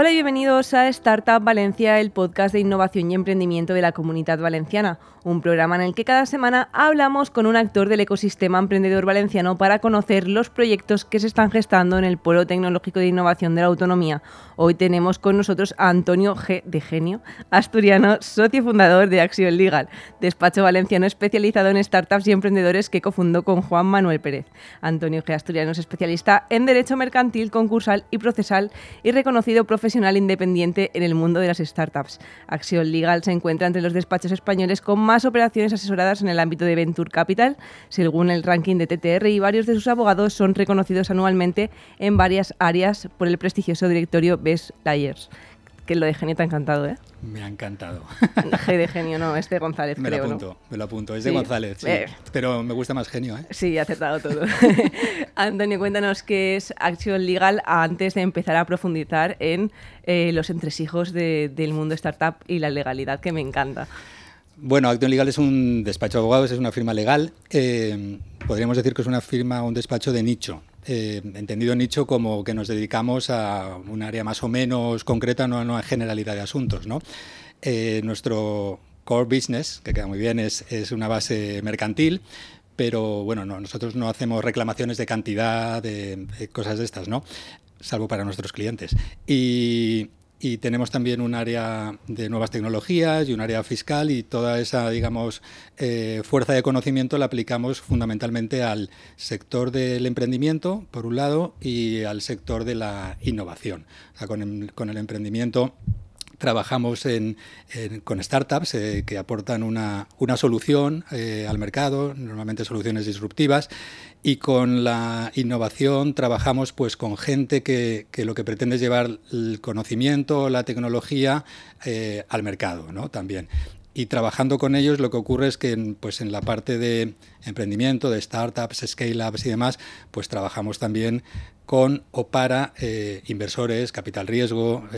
Hola y bienvenidos a Startup Valencia, el podcast de innovación y emprendimiento de la comunidad valenciana, un programa en el que cada semana hablamos con un actor del ecosistema emprendedor valenciano para conocer los proyectos que se están gestando en el Polo Tecnológico de Innovación de la Autonomía. Hoy tenemos con nosotros a Antonio G. de Genio, asturiano, socio fundador de Action Legal, despacho valenciano especializado en startups y emprendedores que cofundó con Juan Manuel Pérez. Antonio G. Asturiano es especialista en Derecho Mercantil, Concursal y Procesal y reconocido profesional independiente en el mundo de las startups. Axion Legal se encuentra entre los despachos españoles con más operaciones asesoradas en el ámbito de Venture Capital, según el ranking de TTR, y varios de sus abogados son reconocidos anualmente en varias áreas por el prestigioso directorio Best Layers que lo de genio te ha encantado, ¿eh? Me ha encantado. G de genio, no, es de González, me creo, lo apunto, Me lo apunto, es de González, sí. Eh. Pero me gusta más genio, ¿eh? Sí, ha aceptado todo. Antonio, cuéntanos qué es Action Legal antes de empezar a profundizar en eh, los entresijos del mundo startup y la legalidad, que me encanta. Bueno, Action Legal es un despacho de abogados, es una firma legal. Eh, podríamos decir que es una firma, un despacho de nicho. Eh, entendido nicho como que nos dedicamos a un área más o menos concreta, no a una generalidad de asuntos. ¿no? Eh, nuestro core business, que queda muy bien, es, es una base mercantil, pero bueno, no, nosotros no hacemos reclamaciones de cantidad, de, de, cosas de estas, ¿no? Salvo para nuestros clientes. Y, y tenemos también un área de nuevas tecnologías y un área fiscal y toda esa, digamos, eh, fuerza de conocimiento la aplicamos fundamentalmente al sector del emprendimiento, por un lado, y al sector de la innovación. El, con el emprendimiento trabajamos con startups eh, que aportan una, solución eh, al mercado, normalmente soluciones disruptivas, y con la innovación trabajamos pues con gente que, lo que pretende es llevar el conocimiento, la tecnología eh, al mercado ¿no? también. Y trabajando con ellos lo que ocurre es que pues en la parte de emprendimiento, de startups, scale-ups y demás, pues trabajamos también con o para inversores, capital riesgo,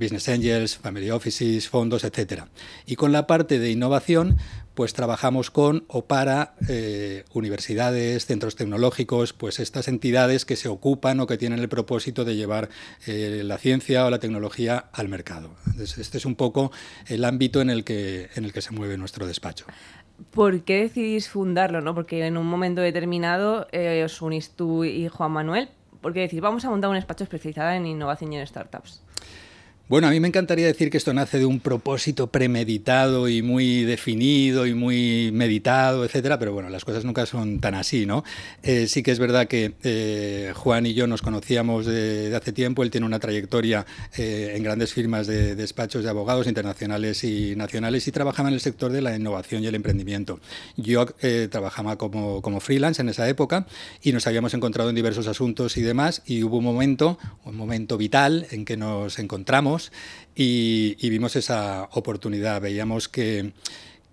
business angels, family offices, fondos, etcétera. Y con la parte de innovación, pues trabajamos con o para eh, universidades, centros tecnológicos, pues estas entidades que se ocupan o que tienen el propósito de llevar eh, la ciencia o la tecnología al mercado. Este es un poco el ámbito en el que, en el que se mueve nuestro despacho. ¿Por qué decidís fundarlo? ¿no? Porque en un momento determinado eh, os unís tú y Juan Manuel. ¿Por qué decís, vamos a montar un despacho especializado en innovación y en startups? Bueno, a mí me encantaría decir que esto nace de un propósito premeditado y muy definido y muy meditado, etcétera, pero bueno, las cosas nunca son tan así, ¿no? Eh, sí que es verdad que eh, Juan y yo nos conocíamos de, hace tiempo, él tiene una trayectoria eh, en grandes firmas de, de, despachos de abogados internacionales y nacionales y trabajaba en el sector de la innovación y el emprendimiento. Yo eh, trabajaba como freelance en esa época y nos habíamos encontrado en diversos asuntos y demás y hubo un momento, un momento vital en que nos encontramos y, vimos esa oportunidad. Veíamos que,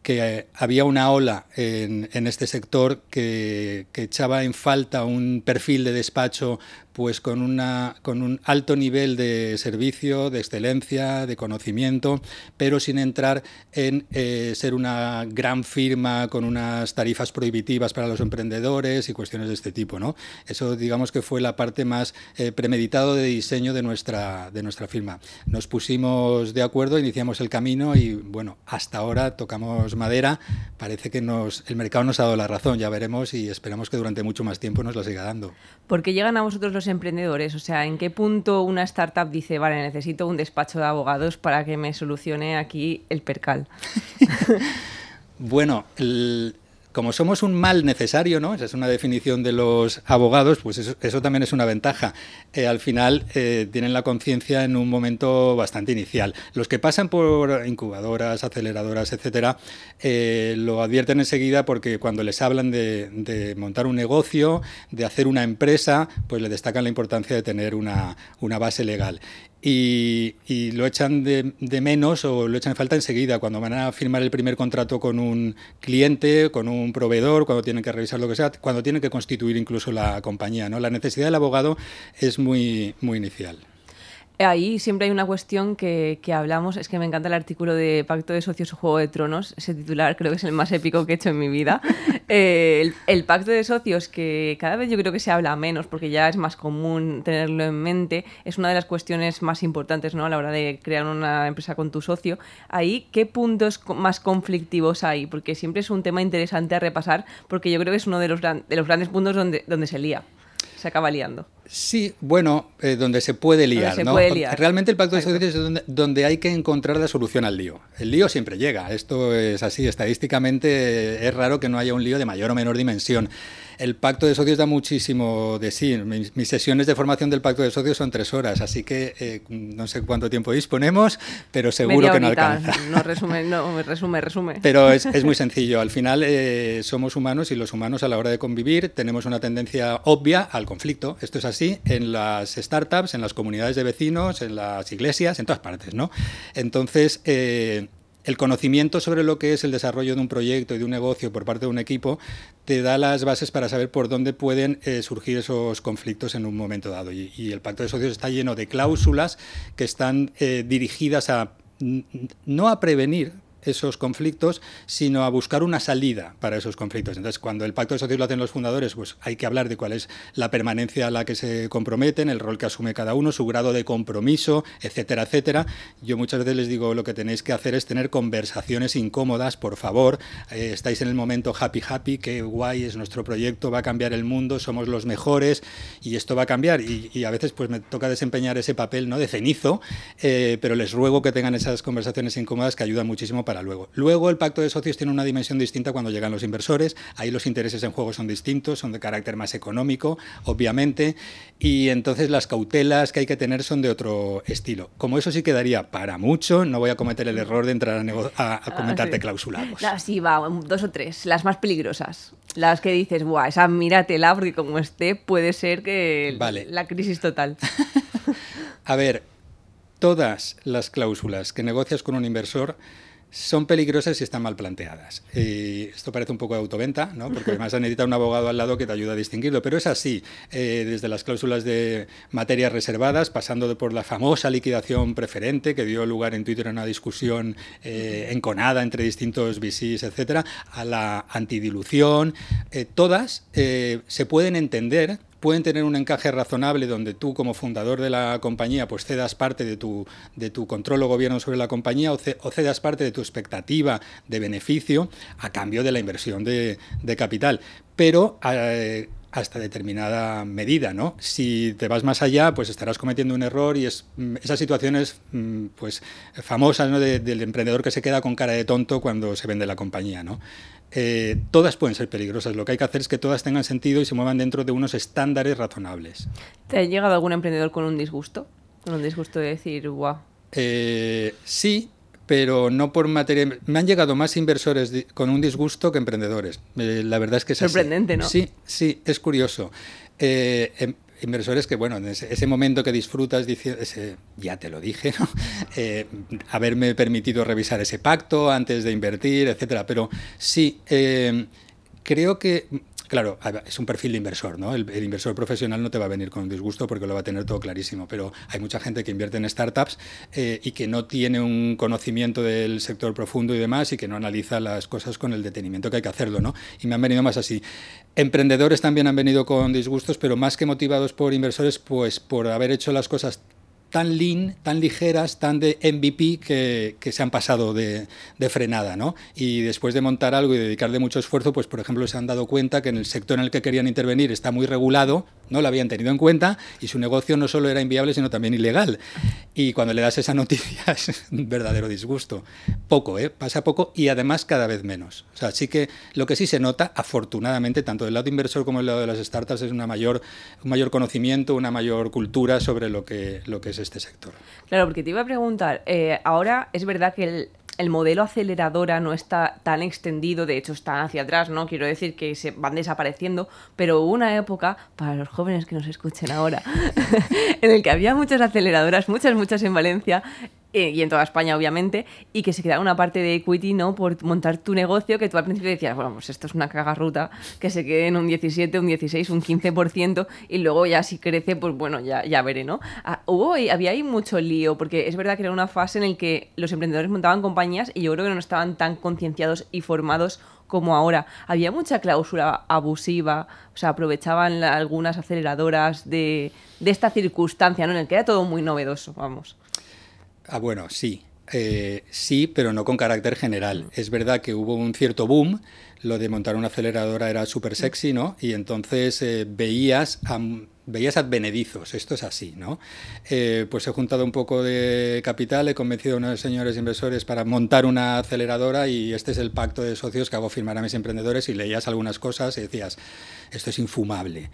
que había una ola en, este sector que, echaba en falta un perfil de despacho pues con, una, con un alto nivel de servicio, de excelencia, de conocimiento, pero sin entrar en eh, ser una gran firma con unas tarifas prohibitivas para los emprendedores y cuestiones de este tipo. ¿no? Eso digamos que fue la parte más eh, premeditado de diseño de nuestra, de nuestra firma. Nos pusimos de acuerdo, iniciamos el camino y bueno, hasta ahora tocamos madera, parece que nos, el mercado nos ha dado la razón, ya veremos y esperamos que durante mucho más tiempo nos la siga dando. ¿Por qué llegan a vosotros los emprendedores? O sea, ¿en qué punto una startup dice, vale, necesito un despacho de abogados para que me solucione aquí el percal? bueno, el, como somos un mal necesario, ¿no? Esa es una definición de los abogados, pues eso, también es una ventaja. Eh, al final eh, tienen la conciencia en un momento bastante inicial. Los que pasan por incubadoras, aceleradoras, etcétera, eh, lo advierten enseguida porque cuando les hablan de, montar un negocio, de hacer una empresa, pues le destacan la importancia de tener una base legal. Y, lo echan de, de, menos o lo echan de falta enseguida, cuando van a firmar el primer contrato con un cliente, con un proveedor, cuando tienen que revisar lo que sea, cuando tienen que constituir incluso la compañía. ¿no? La necesidad del abogado es muy, muy inicial. Ahí siempre hay una cuestión que, que, hablamos, es que me encanta el artículo de Pacto de Socios o Juego de Tronos, ese titular creo que es el más épico que he hecho en mi vida. Eh, el, el, Pacto de Socios, que cada vez yo creo que se habla menos porque ya es más común tenerlo en mente, es una de las cuestiones más importantes ¿no? a la hora de crear una empresa con tu socio. Ahí, ¿qué puntos más conflictivos hay? Porque siempre es un tema interesante a repasar porque yo creo que es uno de los, de los grandes puntos donde, donde se lía, se acaba liando. Sí, bueno, eh, donde se puede liar, se ¿no? Puede liar. Realmente el pacto de socios es donde, donde, hay que encontrar la solución al lío. El lío siempre llega, esto es así, estadísticamente es raro que no haya un lío de mayor o menor dimensión. El pacto de socios da muchísimo de sí. Mis, mis sesiones de formación del pacto de socios son tres horas, así que eh, no sé cuánto tiempo disponemos, pero seguro Media que no alcanza. No, resume, no, resume, resume. Pero es, es muy sencillo. Al final eh, somos humanos y los humanos a la hora de convivir tenemos una tendencia obvia al conflicto. Esto es así en las startups, en las comunidades de vecinos, en las iglesias, en todas partes, ¿no? Entonces, eh, el conocimiento sobre lo que es el desarrollo de un proyecto y de un negocio por parte de un equipo te da las bases para saber por dónde pueden eh, surgir esos conflictos en un momento dado. Y, el pacto de socios está lleno de cláusulas que están eh, dirigidas a no a prevenir esos conflictos, sino a buscar una salida para esos conflictos. Entonces, cuando el pacto de socios lo hacen los fundadores, pues hay que hablar de cuál es la permanencia a la que se comprometen, el rol que asume cada uno, su grado de compromiso, etcétera, etcétera. Yo muchas veces les digo, lo que tenéis que hacer es tener conversaciones incómodas, por favor. Eh, estáis en el momento happy, happy, qué guay es nuestro proyecto, va a cambiar el mundo, somos los mejores y esto va a cambiar. Y, a veces pues me toca desempeñar ese papel ¿no? de cenizo, eh, pero les ruego que tengan esas conversaciones incómodas que ayudan muchísimo para luego. Luego el pacto de socios tiene una dimensión distinta cuando llegan los inversores, ahí los intereses en juego son distintos, son de carácter más económico, obviamente, y entonces las cautelas que hay que tener son de otro estilo. Como eso sí quedaría para mucho, no voy a cometer el error de entrar a, a, a comentarte ah, sí. clausulados. No, sí, va, dos o tres, las más peligrosas. Las que dices, buah, esa míratela, porque como esté, puede ser que vale. la crisis total. a ver, todas las cláusulas que negocias con un inversor son peligrosas si están mal planteadas. Y esto parece un poco de autoventa, ¿no? porque además necesita un abogado al lado que te ayude a distinguirlo, pero es así, eh, desde las cláusulas de materias reservadas, pasando por la famosa liquidación preferente que dio lugar en Twitter a una discusión eh, enconada entre distintos VCs, etcétera, a la antidilución, eh, todas se pueden entender pueden tener un encaje razonable donde tú como fundador de la compañía pues cedas parte de tu, de tu control o gobierno sobre la compañía o, cedas parte de tu expectativa de beneficio a cambio de la inversión de, capital. Pero eh, hasta determinada medida, ¿no? Si te vas más allá, pues estarás cometiendo un error y es esas situaciones pues famosas ¿no? de, del emprendedor que se queda con cara de tonto cuando se vende la compañía, ¿no? Eh, todas pueden ser peligrosas. Lo que hay que hacer es que todas tengan sentido y se muevan dentro de unos estándares razonables. ¿Te ha llegado algún emprendedor con un disgusto? Con un disgusto de decir, guau. Wow. Eh, sí, pero no por materia. Me han llegado más inversores con un disgusto que emprendedores. Eh, la verdad es que es sorprendente, así. ¿no? Sí, sí, es curioso. Eh, inversores que, bueno, en ese, ese, momento que disfrutas, dice, ese, ya te lo dije, ¿no? eh, haberme permitido revisar ese pacto antes de invertir, etcétera. Pero sí, creo que Claro, es un perfil de inversor, ¿no? El, inversor profesional no te va a venir con disgusto porque lo va a tener todo clarísimo, pero hay mucha gente que invierte en startups eh, y que no tiene un conocimiento del sector profundo y demás y que no analiza las cosas con el detenimiento que hay que hacerlo, ¿no? Y me han venido más así. Emprendedores también han venido con disgustos, pero más que motivados por inversores, pues por haber hecho las cosas tan lean, tan ligeras, tan de MVP que, que se han pasado de, de, frenada, ¿no? Y después de montar algo y dedicarle mucho esfuerzo, pues por ejemplo se han dado cuenta que en el sector en el que querían intervenir está muy regulado, no lo habían tenido en cuenta y su negocio no solo era inviable, sino también ilegal. Y cuando le das esa noticia es un verdadero disgusto. Poco, ¿eh? Pasa poco y además cada vez menos. O sea, sí que lo que sí se nota, afortunadamente, tanto del lado inversor como del lado de las startups, es una mayor, un mayor conocimiento, una mayor cultura sobre lo que, lo que es este sector. Claro, porque te iba a preguntar, eh, ahora es verdad que el, el, modelo aceleradora no está tan extendido, de hecho está hacia atrás, ¿no? Quiero decir que se van desapareciendo, pero hubo una época, para los jóvenes que nos escuchen ahora, en el que había muchas aceleradoras, muchas, muchas en Valencia, eh, y en toda España obviamente, y que se quedaba una parte de equity, ¿no? Por montar tu negocio, que tú al principio decías, bueno, pues esto es una cagarruta, que se quede en un 17, un 16, un 15%, y luego ya si crece, pues bueno, ya, ya veré, ¿no? Ah, hubo, había ahí mucho lío, porque es verdad que era una fase en la que los emprendedores montaban compañías y yo creo que no estaban tan concienciados y formados como ahora. Había mucha cláusula abusiva, o sea, aprovechaban algunas aceleradoras de, de esta circunstancia, ¿no? En el que era todo muy novedoso, vamos. Ah, bueno, sí. Eh, sí, pero no con carácter general. Es verdad que hubo un cierto boom, lo de montar una aceleradora era súper sexy, ¿no? Y entonces eh, veías veías advenedizos, esto es así, ¿no? Eh, pues he juntado un poco de capital, he convencido a unos señores inversores para montar una aceleradora y este es el pacto de socios que hago firmar a mis emprendedores y leías algunas cosas y decías, esto es infumable.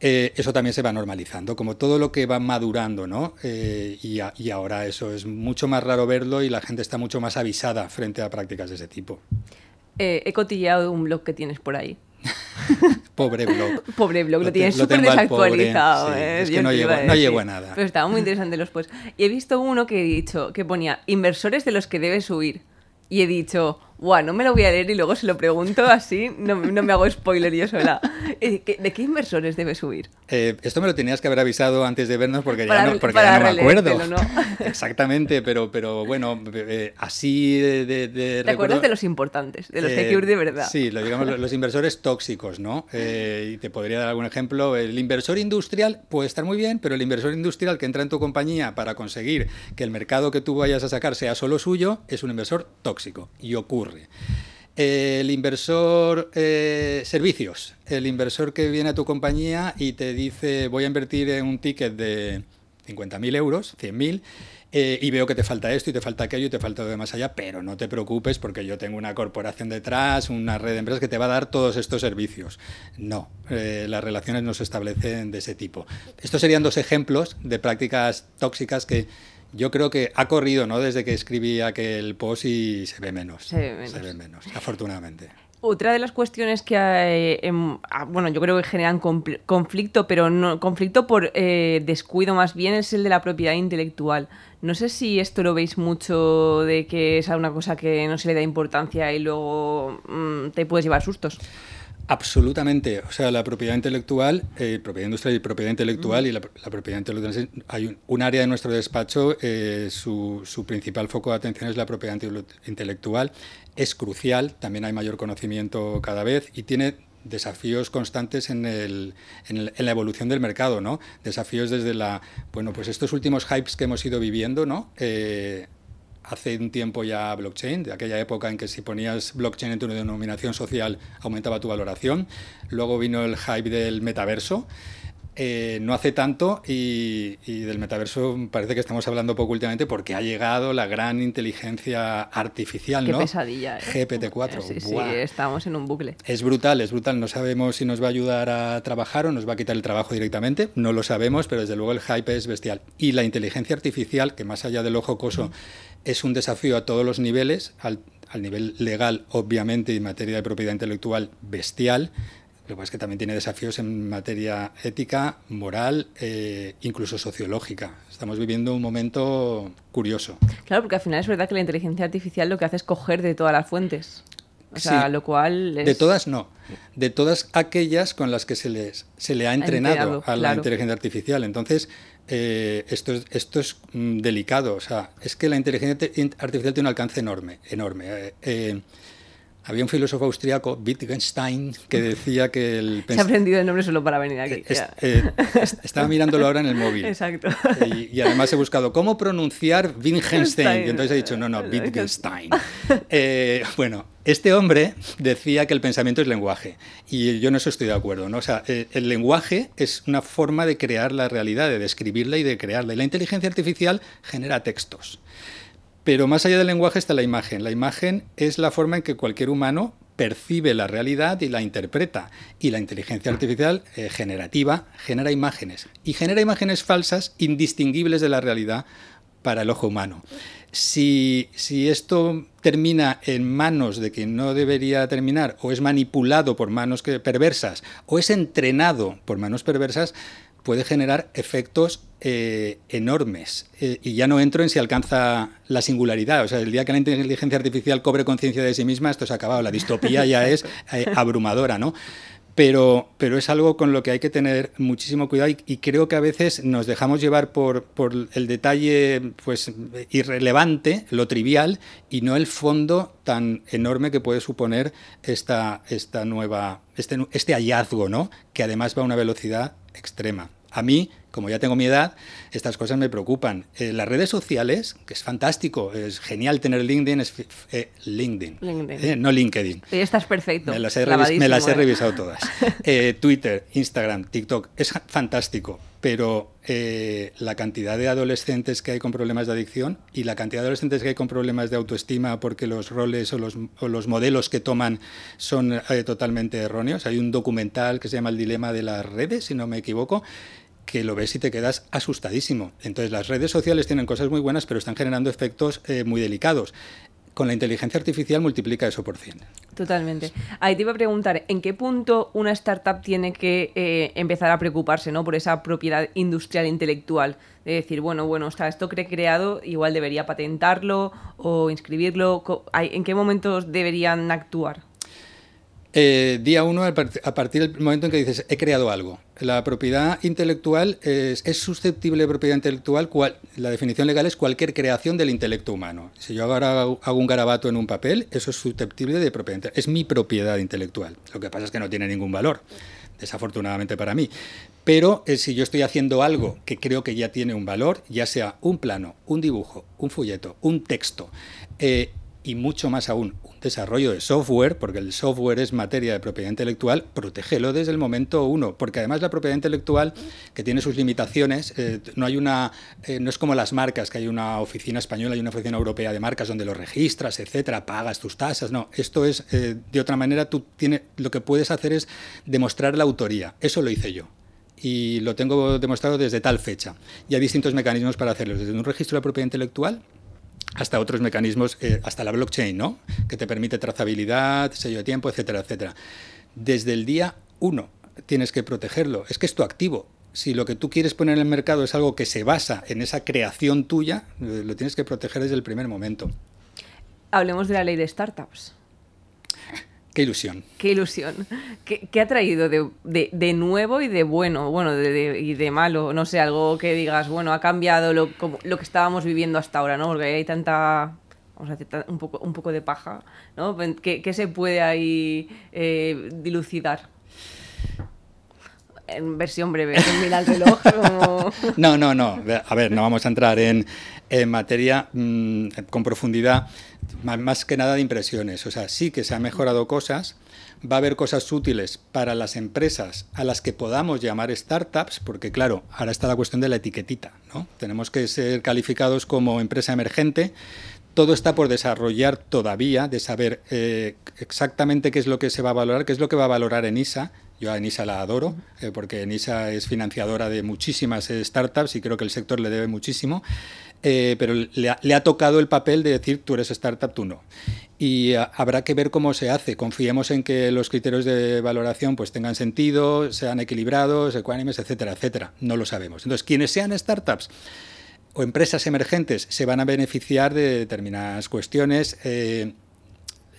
Eh, eso también se va normalizando, como todo lo que va madurando, ¿no? Eh, y, y, ahora eso es mucho más raro verlo y la gente está mucho más avisada frente a prácticas de ese tipo. he cotillado un blog que tienes por ahí. Pobre blog. Pobre blog, lo, tienes súper desactualizado. ¿eh? es que no llego, no a nada. Pero estaba muy interesante los posts. Y he visto uno que he dicho, que ponía inversores de los que debes huir. Y he dicho, Buah, no me lo voy a leer y luego se lo pregunto así, no, no me hago spoiler yo sola. Eh, ¿De qué inversores debe subir? Eh, esto me lo tenías que haber avisado antes de vernos porque ya no, porque ya no me acuerdo. Exactamente, pero, pero bueno, eh, así de, de, ¿Te acuerdas de los importantes, de los que hay que de verdad? Sí, lo digamos los inversores tóxicos, ¿no? y te podría dar algún ejemplo. El inversor industrial puede estar muy bien, pero el inversor industrial que entra en tu compañía para conseguir que el mercado que tú vayas a sacar sea solo suyo es un inversor tóxico y ocurre el inversor eh, servicios, el inversor que viene a tu compañía y te dice voy a invertir en un ticket de 50.000 euros, 100.000, eh, y veo que te falta esto y te falta aquello y te falta lo de más allá, pero no te preocupes porque yo tengo una corporación detrás, una red de empresas que te va a dar todos estos servicios. No, eh, las relaciones no se establecen de ese tipo. Estos serían dos ejemplos de prácticas tóxicas que yo creo que ha corrido, ¿no? Desde que escribí aquel post y se ve menos. Se ve menos. afortunadamente. Otra de las cuestiones que hay, em, ah, bueno, yo creo que generan conflicto, pero no conflicto por eh, descuido más bien es el de la propiedad intelectual. No sé si esto lo veis mucho de que es una cosa que no se le da importancia y luego mm, te puedes llevar sustos. Absolutamente. O sea, la propiedad intelectual, eh, propiedad industrial y propiedad intelectual, y la, propiedad intelectual, hay un, área de nuestro despacho, eh, su, principal foco de atención es la propiedad intelectual. Es crucial, también hay mayor conocimiento cada vez y tiene desafíos constantes en, el, en, la evolución del mercado, ¿no? Desafíos desde la, bueno, pues estos últimos hypes que hemos ido viviendo, ¿no? Eh, hace un tiempo ya blockchain, de aquella época en que si ponías blockchain en tu denominación social aumentaba tu valoración. Luego vino el hype del metaverso. Eh, no hace tanto y, del metaverso parece que estamos hablando poco últimamente porque ha llegado la gran inteligencia artificial, Qué ¿no? pesadilla. ¿eh? GPT-4. Sí, sí, estamos en un bucle. Es brutal, es brutal. No sabemos si nos va a ayudar a trabajar o nos va a quitar el trabajo directamente. No lo sabemos, pero desde luego el hype es bestial. Y la inteligencia artificial, que más allá del ojo coso es un desafío a todos los niveles, al, nivel legal, obviamente, y en materia de propiedad intelectual, bestial. Lo que pasa es que también tiene desafíos en materia ética, moral, eh, incluso sociológica. Estamos viviendo un momento curioso. Claro, porque al final es verdad que la inteligencia artificial lo que hace es coger de todas las fuentes. O sea, lo cual De todas no. De todas aquellas con las que se, les, se le ha entrenado, a la inteligencia artificial. Entonces, eh, esto, es, esto es mm, delicado. O sea, es que la inteligencia artificial tiene un alcance enorme, enorme. Eh, eh, había un filósofo austriaco, Wittgenstein, que decía que el... Se ha aprendido el nombre solo para venir aquí. estaba mirándolo ahora en el móvil. Exacto. Y, además he buscado cómo pronunciar Wittgenstein. Y entonces he dicho, no, no, Wittgenstein. bueno, este hombre decía que el pensamiento es lenguaje y yo no estoy de acuerdo. ¿no? O sea, eh, el, lenguaje es una forma de crear la realidad, de describirla y de crearla. Y la inteligencia artificial genera textos. Pero más allá del lenguaje está la imagen. La imagen es la forma en que cualquier humano percibe la realidad y la interpreta. Y la inteligencia artificial eh, generativa genera imágenes. Y genera imágenes falsas, indistinguibles de la realidad para el ojo humano. Si, esto termina en manos de quien no debería terminar, o es manipulado por manos perversas, o es entrenado por manos perversas, puede generar efectos eh, enormes. Eh, y ya no entro en si alcanza la singularidad. O sea, el día que la inteligencia artificial cobre conciencia de sí misma, esto se ha acabado. La distopía ya es eh, abrumadora, ¿no? Pero, pero, es algo con lo que hay que tener muchísimo cuidado y, creo que a veces nos dejamos llevar por, por, el detalle pues, irrelevante, lo trivial, y no el fondo tan enorme que puede suponer esta, esta nueva, este, este hallazgo, ¿no? que además va a una velocidad extrema. A mí, como ya tengo mi edad, estas cosas me preocupan. Eh, las redes sociales, que es fantástico, es genial tener LinkedIn, es eh, LinkedIn, eh, no LinkedIn. Y estás perfecto. Me las he, revisado todas. Twitter, Instagram, TikTok, es fantástico, pero la cantidad de adolescentes que hay con problemas de adicción y la cantidad de adolescentes que hay con problemas de autoestima porque los roles o los, o los modelos que toman son totalmente erróneos. Hay un documental que se llama El dilema de las redes, si no me equivoco, que lo ves y te quedas asustadísimo. Entonces las redes sociales tienen cosas muy buenas, pero están generando efectos eh, muy delicados. Con la inteligencia artificial multiplica eso por 100. Totalmente. Ahí te iba a preguntar, ¿en qué punto una startup tiene que eh, empezar a preocuparse ¿no? por esa propiedad industrial intelectual? De decir, bueno, bueno, está esto que he creado, igual debería patentarlo o inscribirlo. ¿En qué momentos deberían actuar? Eh, día uno, a partir del momento en que dices, he creado algo. La propiedad intelectual es, susceptible de propiedad intelectual, la definición legal es cualquier creación del intelecto humano. Si yo ahora hago un garabato en un papel, eso es susceptible de propiedad. Es mi propiedad intelectual. Lo que pasa es que no tiene ningún valor, desafortunadamente para mí. Pero eh, si yo estoy haciendo algo que creo que ya tiene un valor, ya sea un plano, un dibujo, un folleto, un texto, eh, y mucho más aún, desarrollo de software, porque el software es materia de propiedad intelectual, protégelo desde el momento uno, porque además la propiedad intelectual, que tiene sus limitaciones, eh, no hay una, eh, no es como las marcas, que hay una oficina española y una oficina europea de marcas donde lo registras, etcétera, pagas tus tasas, no, esto es, eh, de otra manera, tú tienes, lo que puedes hacer es demostrar la autoría, eso lo hice yo y lo tengo demostrado desde tal fecha. Y hay distintos mecanismos para hacerlo, desde un registro de propiedad intelectual, hasta otros mecanismos, eh, hasta la blockchain, ¿no? que te permite trazabilidad, sello de tiempo, etcétera, etcétera. Desde el día uno tienes que protegerlo. Es que es tu activo. Si lo que tú quieres poner en el mercado es algo que se basa en esa creación tuya, eh, lo tienes que proteger desde el primer momento. Hablemos de la ley de startups. Qué ilusión. Qué ilusión. ¿Qué, ha traído de, nuevo y de bueno, bueno, de, y de malo? No sé, algo que digas, bueno, ha cambiado lo, lo que estábamos viviendo hasta ahora, ¿no? Porque hay tanta, vamos a decir, un poco, un poco de paja, ¿no? ¿Qué, se puede ahí eh, dilucidar? En versión breve, mira el reloj. No, no, no. A ver, no vamos a entrar en, materia mm, con profundidad más que nada de impresiones. O sea, sí que se han mejorado cosas, va a haber cosas útiles para las empresas a las que podamos llamar startups, porque claro, ahora está la cuestión de la etiquetita, ¿no? Tenemos que ser calificados como empresa emergente. Todo está por desarrollar todavía, de saber eh, exactamente qué es lo que se va a valorar, qué es lo que va a valorar ENISA. Yo a ENISA la adoro, eh, porque ENISA es financiadora de muchísimas eh, startups y creo que el sector le debe muchísimo. Eh, pero le ha, tocado el papel de decir tú eres startup, tú no. Y ah, habrá que ver cómo se hace. Confiemos en que los criterios de valoración pues tengan sentido, sean equilibrados, ecuánimes, etcétera, etcétera. No lo sabemos. Entonces, quienes sean startups o empresas emergentes se van a beneficiar de determinadas cuestiones. Eh,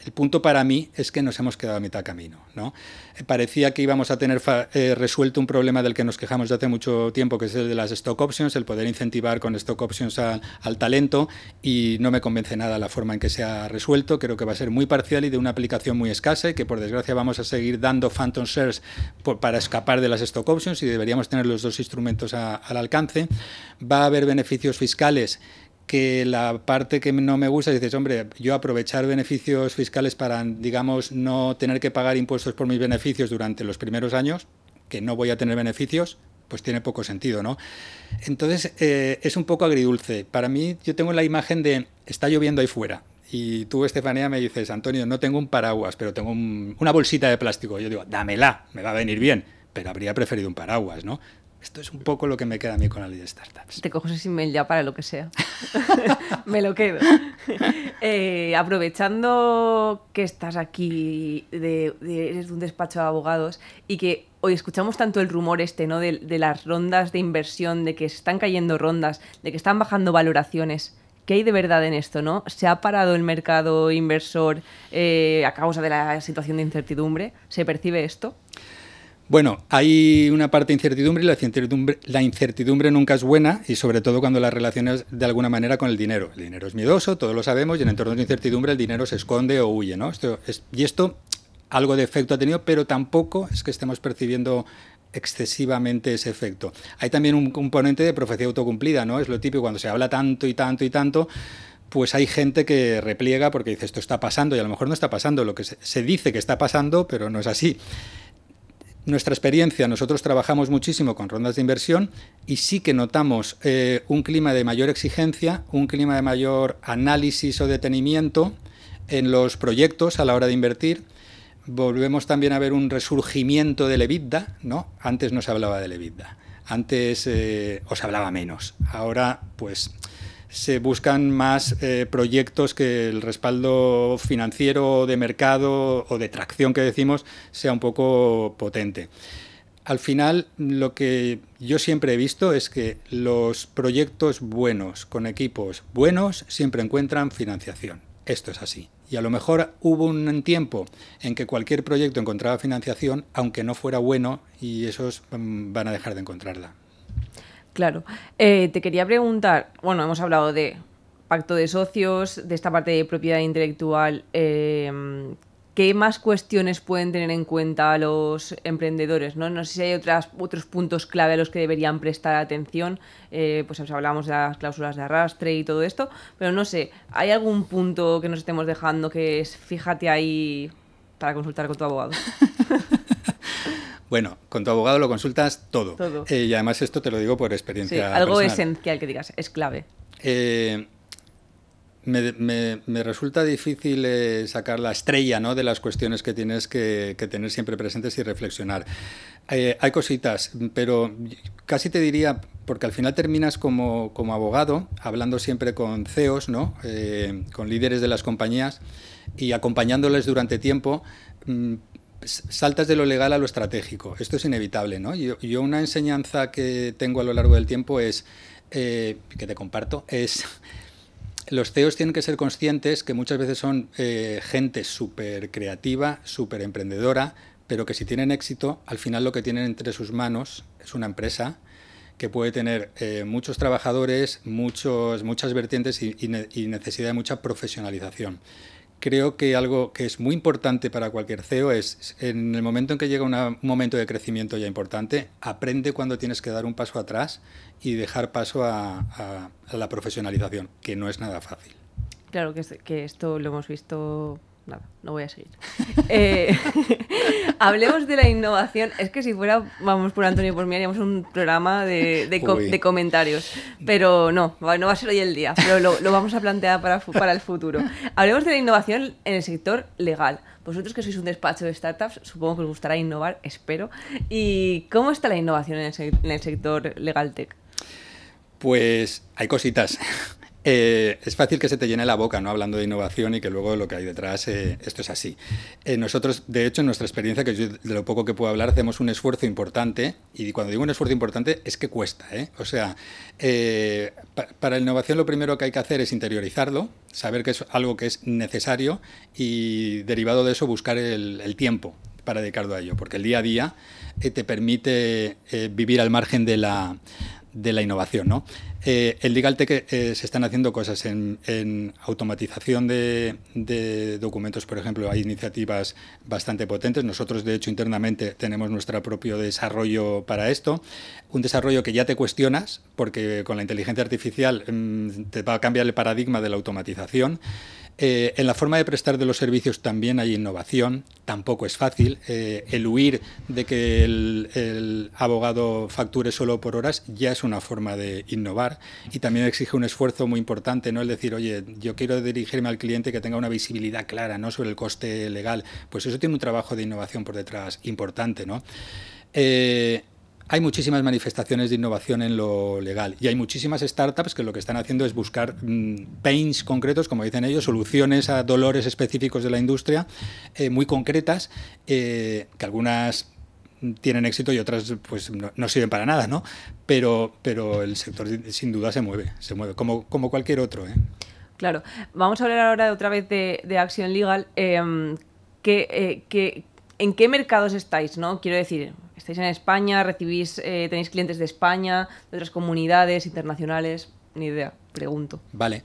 el punto para mí es que nos hemos quedado a mitad camino. ¿no? Eh, parecía que íbamos a tener eh, resuelto un problema del que nos quejamos de hace mucho tiempo, que es el de las stock options, el poder incentivar con stock options al talento, y no me convence nada la forma en que se ha resuelto. Creo que va a ser muy parcial y de una aplicación muy escasa y que por desgracia vamos a seguir dando phantom shares para escapar de las stock options y deberíamos tener los dos instrumentos al alcance. Va a haber beneficios fiscales que la parte que no me gusta, dices, hombre, yo aprovechar beneficios fiscales para, digamos, no tener que pagar impuestos por mis beneficios durante los primeros años, que no voy a tener beneficios, pues tiene poco sentido, ¿no? Entonces, eh, es un poco agridulce. Para mí, yo tengo la imagen de, está lloviendo ahí fuera, y tú, Estefanía, me dices, Antonio, no tengo un paraguas, pero tengo una bolsita de plástico. Yo digo, dámela, me va a venir bien, pero habría preferido un paraguas, ¿no? Esto es un poco lo que me queda a mí con la ley de startups. Te cojo ese email ya para lo que sea. me lo quedo. Eh, aprovechando que estás aquí, de, eres de un despacho de abogados y que hoy escuchamos tanto el rumor este, ¿no? De, las rondas de inversión, de que se están cayendo rondas, de que están bajando valoraciones. ¿Qué hay de verdad en esto, no? ¿Se ha parado el mercado inversor eh, a causa de la situación de incertidumbre? ¿Se percibe esto? Bueno, hay una parte de incertidumbre y la incertidumbre, nunca es buena y sobre todo cuando la relacionas de alguna manera con el dinero. El dinero es miedoso, todos lo sabemos, y en entornos de incertidumbre el dinero se esconde o huye. ¿no? Y esto algo de efecto ha tenido, pero tampoco es que estemos percibiendo excesivamente ese efecto. Hay también un componente de profecía autocumplida, ¿no? Es lo típico cuando se habla tanto y tanto y tanto, pues hay gente que repliega porque dice esto está pasando y a lo mejor no está pasando, lo que se dice que está pasando, pero no es así nuestra experiencia, nosotros trabajamos muchísimo con rondas de inversión y sí que notamos eh, un clima de mayor exigencia, un clima de mayor análisis o detenimiento en los proyectos a la hora de invertir. Volvemos también a ver un resurgimiento del EBITDA, ¿no? Antes no se hablaba del EBITDA, antes eh, os hablaba menos. Ahora, pues se buscan más eh, proyectos que el respaldo financiero de mercado o de tracción que decimos sea un poco potente. Al final, lo que yo siempre he visto es que los proyectos buenos, con equipos buenos, siempre encuentran financiación. Esto es así. Y a lo mejor hubo un tiempo en que cualquier proyecto encontraba financiación, aunque no fuera bueno, y esos mm, van a dejar de encontrarla. Claro. Eh, te quería preguntar, bueno, hemos hablado de pacto de socios, de esta parte de propiedad intelectual. Eh, ¿Qué más cuestiones pueden tener en cuenta los emprendedores? No, no sé si hay otras, otros puntos clave a los que deberían prestar atención. Eh, pues hablamos de las cláusulas de arrastre y todo esto, pero no sé, ¿hay algún punto que nos estemos dejando que es fíjate ahí para consultar con tu abogado? Bueno, con tu abogado lo consultas todo. Eh, y además esto te lo digo por experiencia. algo esencial que digas, es clave. Eh, me, resulta difícil eh, sacar la estrella ¿no? de las cuestiones que tienes que, tener siempre presentes y reflexionar. hay cositas, pero casi te diría, porque al final terminas como, como abogado, hablando siempre con CEOs, ¿no? con líderes de las compañías y acompañándoles durante tiempo, mm, saltas de lo legal a lo estratégico. Esto es inevitable, ¿no? Yo, una enseñanza que tengo a lo largo del tiempo es, eh, que te comparto, es los CEOs tienen que ser conscientes que muchas veces son eh, gente súper creativa, súper emprendedora, pero que si tienen éxito, al final lo que tienen entre sus manos es una empresa que puede tener eh, muchos trabajadores, muchos, muchas vertientes y necesidad de mucha profesionalización creo que algo que es muy importante para cualquier CEO es, en el momento en que llega un momento de crecimiento ya importante, aprende cuando tienes que dar un paso atrás y dejar paso a, la profesionalización, que no es nada fácil. Claro que, esto lo hemos visto nada, no voy a seguir. Eh, hablemos de la innovación. Es que si fuera, vamos por Antonio por mí, haríamos un programa de, comentarios. Pero no, no va a ser hoy el día, pero lo, vamos a plantear para, para el futuro. Hablemos de la innovación en el sector legal. Vosotros que sois un despacho de startups, supongo que os gustará innovar, espero. ¿Y cómo está la innovación en el, en el sector legal tech? Pues hay cositas. Eh, es fácil que se te llene la boca ¿no? hablando de innovación y que luego lo que hay detrás, eh, esto es así. Eh, nosotros, de hecho, en nuestra experiencia, que yo de lo poco que puedo hablar, hacemos un esfuerzo importante y cuando digo un esfuerzo importante es que cuesta. O sea, para la innovación lo primero que hay que hacer es interiorizarlo, saber que es algo que es necesario y derivado de eso buscar el, el tiempo para dedicarlo a ello, porque el día a día te permite vivir al margen de la de la innovación. ¿no? Eh, el Legal Tech eh, se están haciendo cosas en, automatización de, documentos, por ejemplo, hay iniciativas bastante potentes. Nosotros, de hecho, internamente tenemos nuestro propio desarrollo para esto. Un desarrollo que ya te cuestionas, porque con la inteligencia artificial mm, te va a cambiar el paradigma de la automatización. Eh, en la forma de prestar de los servicios también hay innovación, tampoco es fácil. Eh, el huir de que el, abogado facture solo por horas ya es una forma de innovar y también exige un esfuerzo muy importante, ¿no? El decir, oye, yo quiero dirigirme al cliente que tenga una visibilidad clara, ¿no? Sobre el coste legal. Pues eso tiene un trabajo de innovación por detrás importante, ¿no? Eh, hay muchísimas manifestaciones de innovación en lo legal y hay muchísimas startups que lo que están haciendo es buscar mm, pains concretos, como dicen ellos, soluciones a dolores específicos de la industria eh, muy concretas, eh, que algunas tienen éxito y otras pues no, sirven para nada, ¿no? Pero, pero el sector sin duda se mueve, se mueve, como, como cualquier otro. ¿eh? Claro. Vamos a hablar ahora otra vez de, de Action Legal. Em, eh, ¿En qué mercados estáis? ¿no? Quiero decir, estáis en España, recibís, eh, tenéis clientes de España, de otras comunidades internacionales. Ni idea, pregunto. Vale,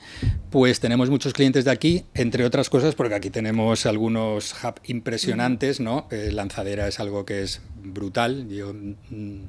pues tenemos muchos clientes de aquí, entre otras cosas, porque aquí tenemos algunos hubs impresionantes, ¿no? Eh, lanzadera es algo que es brutal. Yo, mm,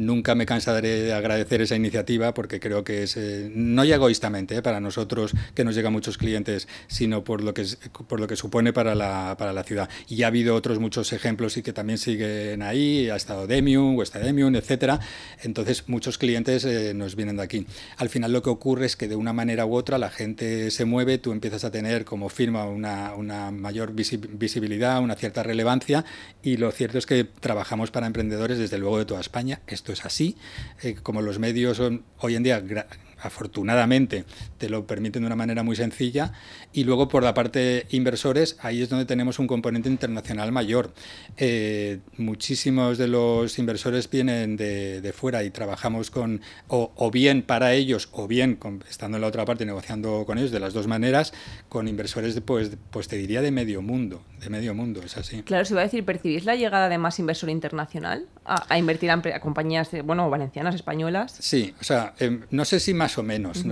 Nunca me cansaré de agradecer esa iniciativa porque creo que es, eh, no ya egoístamente eh, para nosotros, que nos llegan muchos clientes, sino por lo que, por lo que supone para la, para la ciudad. Y ha habido otros muchos ejemplos y que también siguen ahí, ha estado Demium, o está Demium, etcétera. Entonces, muchos clientes eh, nos vienen de aquí. Al final lo que ocurre es que de una manera u otra la gente se mueve, tú empiezas a tener como firma una, una mayor visibilidad, una cierta relevancia y lo cierto es que trabajamos para emprendedores desde luego de toda España. Esto es así, eh, como los medios son hoy en día afortunadamente te lo permiten de una manera muy sencilla. Y luego por la parte inversores, ahí es donde tenemos un componente internacional mayor. Eh, muchísimos de los inversores vienen de, fuera y trabajamos con, o, bien para ellos, o bien estando en la otra parte negociando con ellos, de las dos maneras, con inversores, de, pues, pues te diría de medio mundo, de medio mundo, es así. Claro, se va a decir, ¿percibís la llegada de más inversor internacional a, invertir en compañías, bueno, valencianas, españolas? Sí, o sea, em, no sé si más o menos,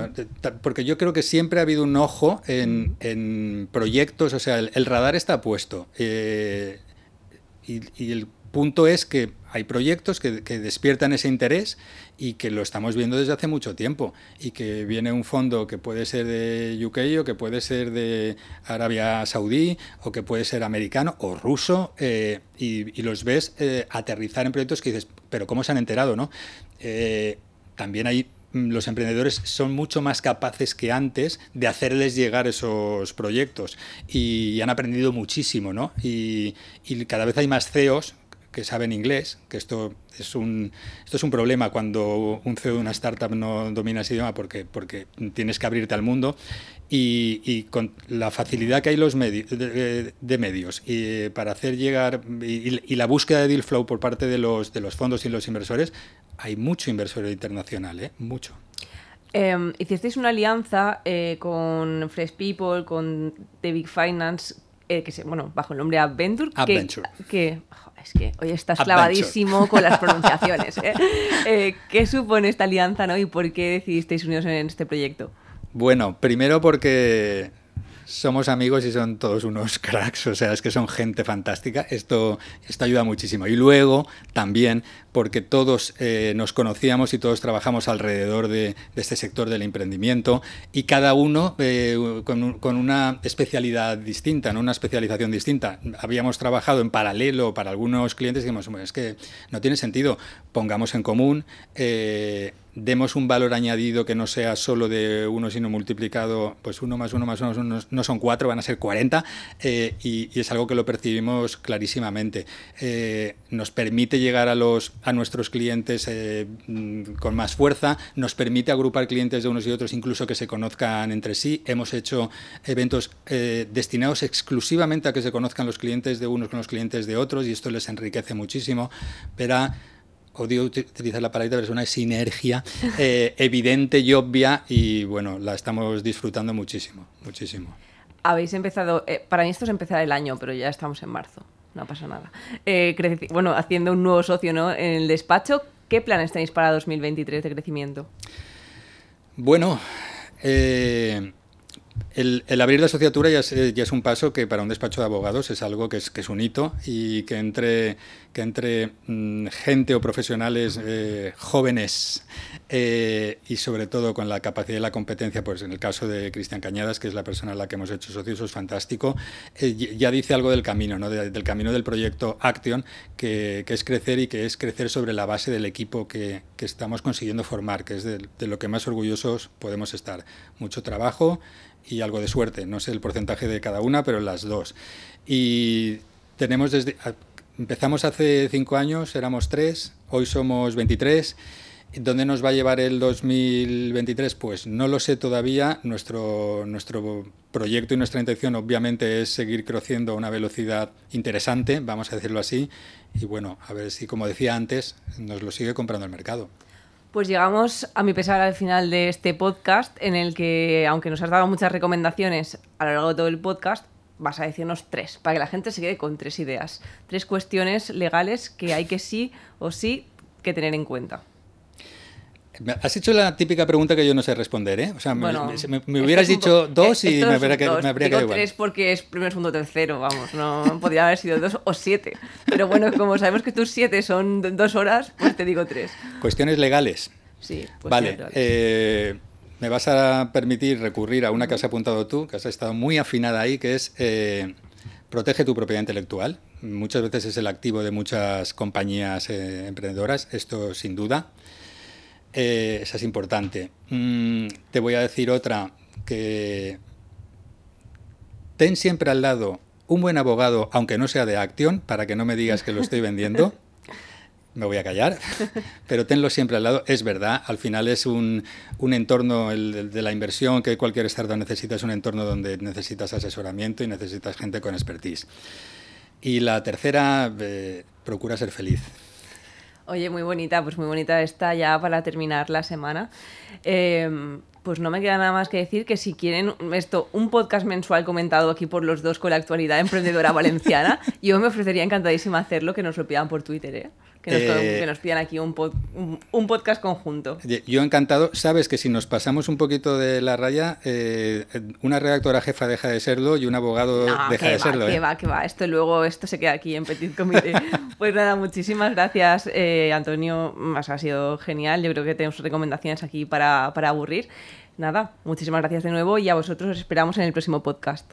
porque yo creo que siempre ha habido un ojo en, proyectos, o sea, el, radar está puesto. Eh, y, el punto es que hay proyectos que, despiertan ese interés y que lo estamos viendo desde hace mucho tiempo y que viene un fondo que puede ser de UK o que puede ser de Arabia Saudí o que puede ser americano o ruso eh, y, los ves eh, aterrizar en proyectos que dices, pero ¿cómo se han enterado? no también hay los emprendedores son mucho más capaces que antes de hacerles llegar esos proyectos y han aprendido muchísimo, ¿no? Y, cada vez hay más CEOs que saben inglés, que esto es un, esto es un problema cuando un CEO de una startup no domina ese idioma porque, porque tienes que abrirte al mundo y, con la facilidad que hay los medios, de, medios y para hacer llegar y, la búsqueda de deal flow por parte de los, de los fondos y los inversores, hay mucho inversor internacional, ¿eh? mucho. Eh, hicisteis una alianza eh, con Fresh People, con The Big Finance, eh, que se, bueno, bajo el nombre Adventure. Adventure. Que, es que hoy estás clavadísimo con las pronunciaciones. ¿eh? ¿Qué supone esta alianza ¿no? y por qué decidisteis uniros en este proyecto? Bueno, primero porque somos amigos y son todos unos cracks, o sea, es que son gente fantástica. Esto, esto ayuda muchísimo. Y luego también porque todos eh, nos conocíamos y todos trabajamos alrededor de, este sector del emprendimiento y cada uno eh, con, una especialidad distinta, ¿no? una especialización distinta. Habíamos trabajado en paralelo para algunos clientes y dijimos, es que no tiene sentido, pongamos en común. Eh, demos un valor añadido que no sea solo de uno, sino multiplicado, pues uno más uno más uno no son cuatro, van a ser cuarenta, eh, y, es algo que lo percibimos clarísimamente. Eh, nos permite llegar a, los, a nuestros clientes eh, mm, con más fuerza, nos permite agrupar clientes de unos y otros, incluso que se conozcan entre sí. Hemos hecho eventos destinados exclusivamente a que se conozcan los clientes de unos con los clientes de otros, y esto les enriquece muchísimo. Pero odio utilizar la palabra, pero es una sinergia eh, evidente y obvia y bueno, la estamos disfrutando muchísimo, muchísimo. Habéis empezado, eh, para mí esto es empezar el año, pero ya estamos en marzo, no pasa nada. Eh, bueno, haciendo un nuevo socio ¿no? en el despacho, ¿qué planes tenéis para 2023 de crecimiento? Bueno, el, abrir la asociatura ya es, un paso que para un despacho de abogados es algo que es, que es un hito y que entre, que entre mm, gente o profesionales eh, jóvenes eh, y sobre todo con la capacidad y la competencia, pues en el caso de Cristian Cañadas, que es la persona a la que hemos hecho socios, es fantástico, eh, ya dice algo del camino, ¿no? del camino del proyecto Action, que, es crecer y que es crecer sobre la base del equipo que, estamos consiguiendo formar, que es de lo que más orgullosos podemos estar. Mucho trabajo y algo de suerte. No sé el porcentaje de cada una, pero las dos. Y tenemos desde empezamos hace cinco años, éramos tres, hoy somos 23. ¿Dónde nos va a llevar el 2023? Pues no lo sé todavía. Nuestro, nuestro proyecto y nuestra intención obviamente es seguir creciendo a una velocidad interesante, vamos a decirlo así. Y bueno, a ver si, como decía antes, nos lo sigue comprando el mercado. Pues llegamos, a mi pesar, al final de este podcast, en el que, aunque nos has dado muchas recomendaciones a lo largo de todo el podcast, vas a decirnos tres, para que la gente se quede con tres ideas. Tres cuestiones legales que hay que sí o sí que tener en cuenta. Has hecho la típica pregunta que yo no sé responder, ¿eh? O sea, me, hubieras dicho dos y me habría, que, me habría quedado tres porque es primero, segundo, tercero, vamos, no podría haber sido dos o siete. Pero bueno, como sabemos que tus siete son dos horas, pues te digo tres. Cuestiones legales. Sí, pues Vale, eh, me vas a permitir recurrir a una que has apuntado tú, que has estado muy afinada ahí, que es eh, protege tu propiedad intelectual. Muchas veces es el activo de muchas compañías eh, emprendedoras, esto sin duda. Eh, esa es importante. Mm, te voy a decir otra, que ten siempre al lado un buen abogado, aunque no sea de Action, para que no me digas que lo estoy vendiendo. me voy a callar, pero tenlo siempre al lado. Es verdad, al final es un, entorno de la inversión que cualquier startup necesita, es un entorno donde necesitas asesoramiento y necesitas gente con expertise. Y la tercera, eh, procura ser feliz. Oye, muy bonita, pues muy bonita esta ya para terminar la semana. Em, pues no me queda nada más que decir que si quieren esto, un podcast mensual comentado aquí por los dos con la actualidad emprendedora valenciana, yo me ofrecería encantadísima hacerlo, que nos lo pidan por Twitter, ¿eh? Que nos, eh, pidan aquí un, un, podcast conjunto. Yo encantado. Sabes que si nos pasamos un poquito de la raya, eh, una redactora jefa deja de serlo y un abogado deja de serlo. Que ¿eh? va, que va. Esto luego esto se queda aquí en Petit Comité. pues nada, muchísimas gracias, Antonio. Más ha sido genial. Yo creo que tenemos recomendaciones aquí para, para aburrir. Nada, muchísimas gracias de nuevo y a vosotros os esperamos en el próximo podcast.